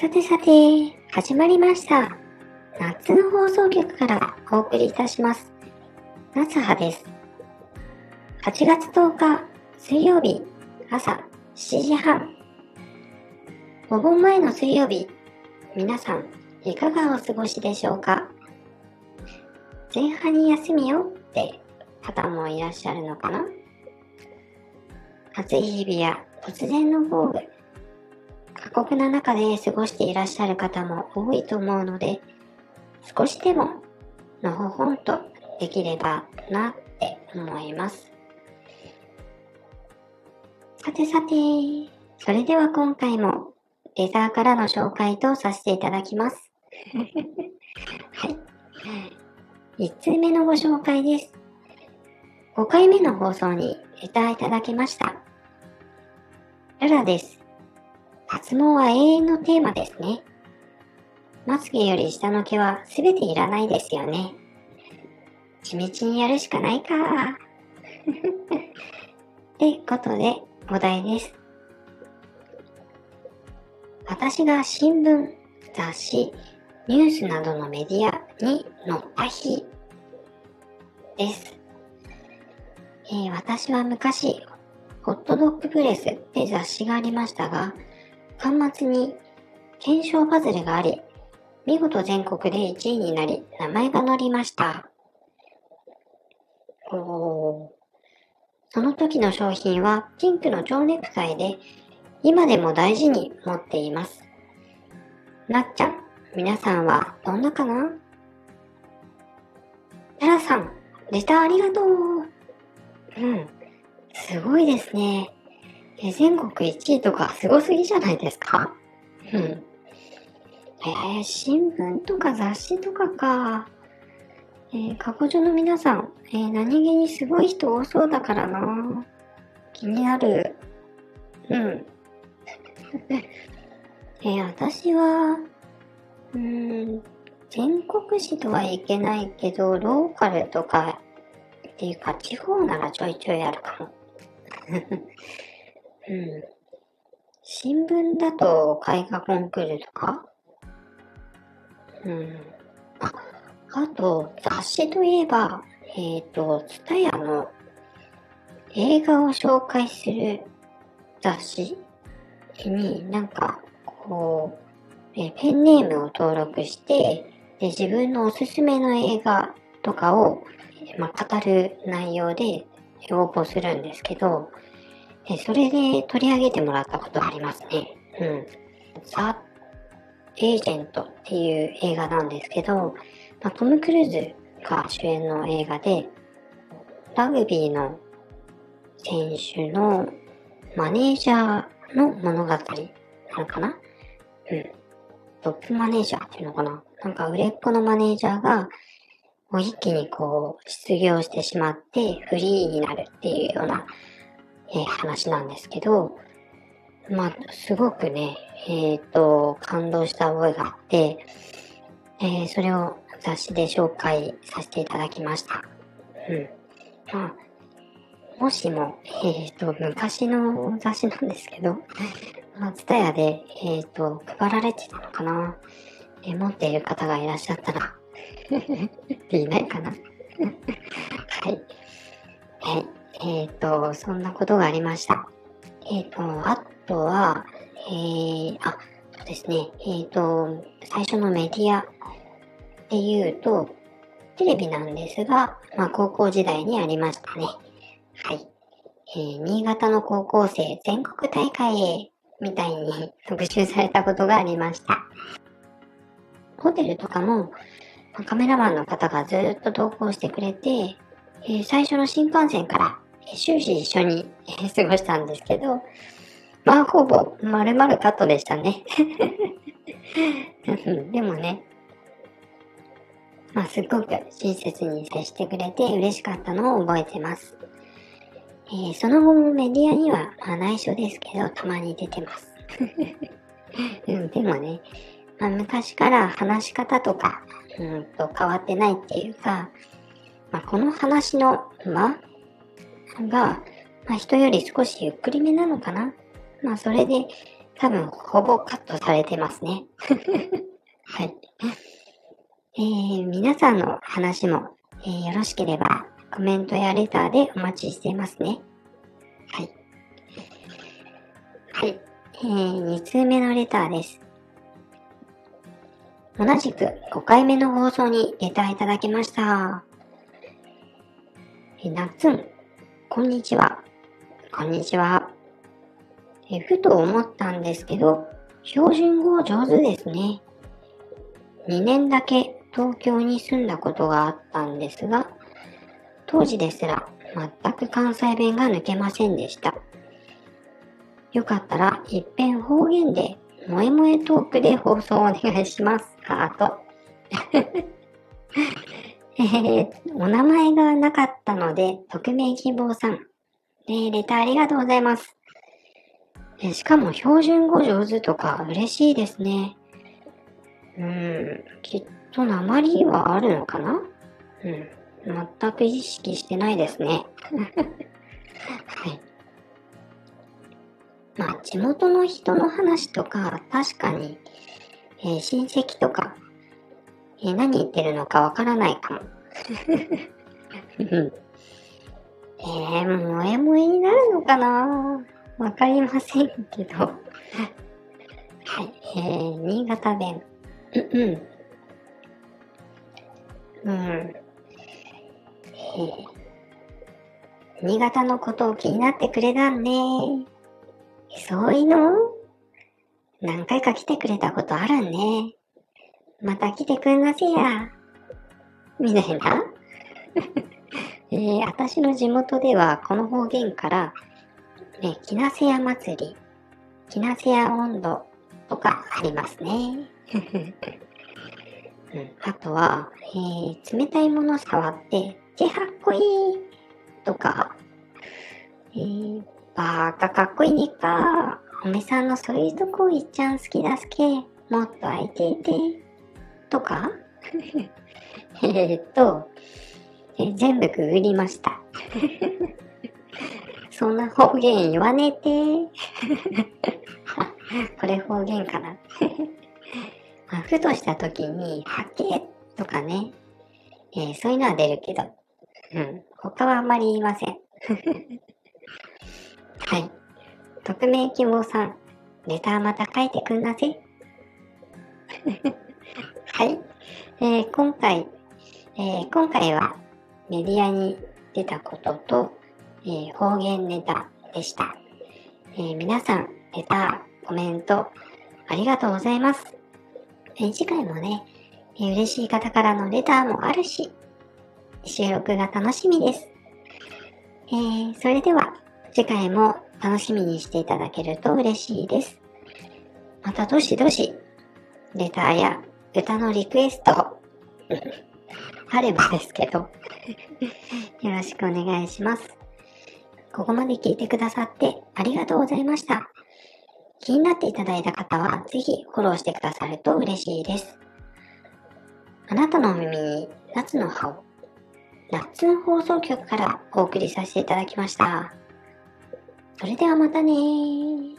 さてさて、始まりました。夏の放送局からお送りいたします。夏葉です。8月10日水曜日朝7時半。お盆前の水曜日、皆さんいかがお過ごしでしょうか？前半に休みよって方もいらっしゃるのかな？暑い日々や突然の豪雨、過酷な中で過ごしていらっしゃる方も多いと思うので、少しでものほほんとできればなって思います。さてさて、それでは今回もレザーからの紹介とさせていただきます。はい。1通目のご紹介です。5回目の放送にレターいただきました。ララです。脱毛は永遠のテーマですね。まつげより下の毛はすべていらないですよね。地道にやるしかないか。ってことで、お題です。私が新聞、雑誌、ニュースなどのメディアに載った日です。えー私は昔、ホットドッグプレスって雑誌がありましたが、端末に検証パズルがあり、見事全国で1位になり、名前が載りました。おその時の商品はピンクの蝶ネクタイで、今でも大事に持っています。なっちゃん、皆さんはどんなかな？タラさん、レターありがとう。うん、すごいですね。え全国1位とかすごすぎじゃないですか？うん。えー、新聞とか雑誌とかか。えー、過去女の皆さん、えー何気にすごい人多そうだからな。気になる。うん。えー私は、うーん、全国紙とはいけないけど、ローカルとか、っていうか、地方ならちょいちょいあるかも。うん。新聞だと絵画コンクールとか？うん。あ、あと、雑誌といえば、えっ、と、ツタヤの映画を紹介する雑誌になんか、こう、えペンネームを登録して、で、自分のおすすめの映画とかを、まあ、語る内容で応募するんですけど、えそれで取り上げてもらったことありますね。うん。ザ・エージェントっていう映画なんですけど、まあ、トム・クルーズが主演の映画で、ラグビーの選手のマネージャーの物語なのかな？うん。トップマネージャーっていうのかな？なんか売れっ子のマネージャーが、もう一気にこう、失業してしまってフリーになるっていうような、えー話なんですけど、まあ、すごくね、えっ、と、感動した覚えがあって、えーそれを雑誌で紹介させていただきました。うん。まあ、もしも、えっ、と、昔の雑誌なんですけど、まあ、ツタヤで、えっ、と、配られてたのかな、え持っている方がいらっしゃったら、いないかな はい。はい。えっ、と、そんなことがありました。えっ、と、あとは、えー、あ、そうですね。えっ、と、最初のメディアっていうと、テレビなんですが、まあ、高校時代にありましたね。はい。えー新潟の高校生全国大会へ、みたいに特集されたことがありました。ホテルとかも、カメラマンの方がずっと同行してくれて、えー最初の新幹線から、終始一緒に、過ごしたんですけど、まあ、ほぼ、丸々カットでしたね。でもね、まあ、すっごく親切に接してくれて嬉しかったのを覚えてます。えーその後もメディアには、まあ、内緒ですけど、たまに出てます。うん、でもね、まあ、昔から話し方とか、うんと変わってないっていうか、まあ、この話の間が、まあ、人より少しゆっくりめなのかな。まあ、それで多分ほぼカットされてますね。はい。えー、皆さんの話も、えー、よろしければコメントやレターでお待ちしてますね。はい。はい。えー、2通目のレターです。同じく5回目の放送にレターいただきました。え、なっつん、こんにちは。こんにちは。え、ふと思ったんですけど、標準語上手ですね。2年だけ東京に住んだことがあったんですが、当時ですら全く関西弁が抜けませんでした。よかったら一遍方言で萌え萌えトークで放送お願いします。ハート。え、お名前がなかったので、匿名希望さん。えー、レターありがとうございます。えしかも標準語上手とか嬉しいですね。うん、きっと鉛はあるのかな？うん。全く意識してないですね。はい。まあ、地元の人の話とか、確かに、えー、親戚とか、え、何言ってるのかわからないかも。えー、萌え萌えになるのかな？わかりませんけど。はい、えー、新潟弁。うん、うん。うん。えー、新潟のことを気になってくれたんね。そういうの？何回か来てくれたことあるんね。また来てくんなせや。みたいな。えー、私の地元ではこの方言から、ね、きなせや祭り、きなせや温度とかありますね。うん、あとは、えー、冷たいもの触って、ちはっこいいとか、えー、バーカかっこいいねか。おめさんのそういうとこいっちゃん好きだすけ。もっと相手て。とか？えっと、え全部くぐりました。そんな方言言わねて。これ方言かな。まあ、ふとした時に、はけとかね、えー、そういうのは出るけど、うん、他はあんまり言いません。はい。匿名希望さん、レタまた書いてくんなぜ。はい。えー、今回、えー、今回はメディアに出たことと、えー、方言ネタでした。え皆さん、レター、コメント、ありがとうございます。え次回もね、え嬉しい方からのレターもあるし、収録が楽しみです。えー、それでは、次回も楽しみにしていただけると嬉しいです。またどしどし、レターや歌のリクエスト、あればですけどよろしくお願いします。ここまで聞いてくださってありがとうございました。気になっていただいた方は、ぜひフォローしてくださると嬉しいです。あなたのお耳に夏の葉を、夏の放送局からお送りさせていただきました。それではまたね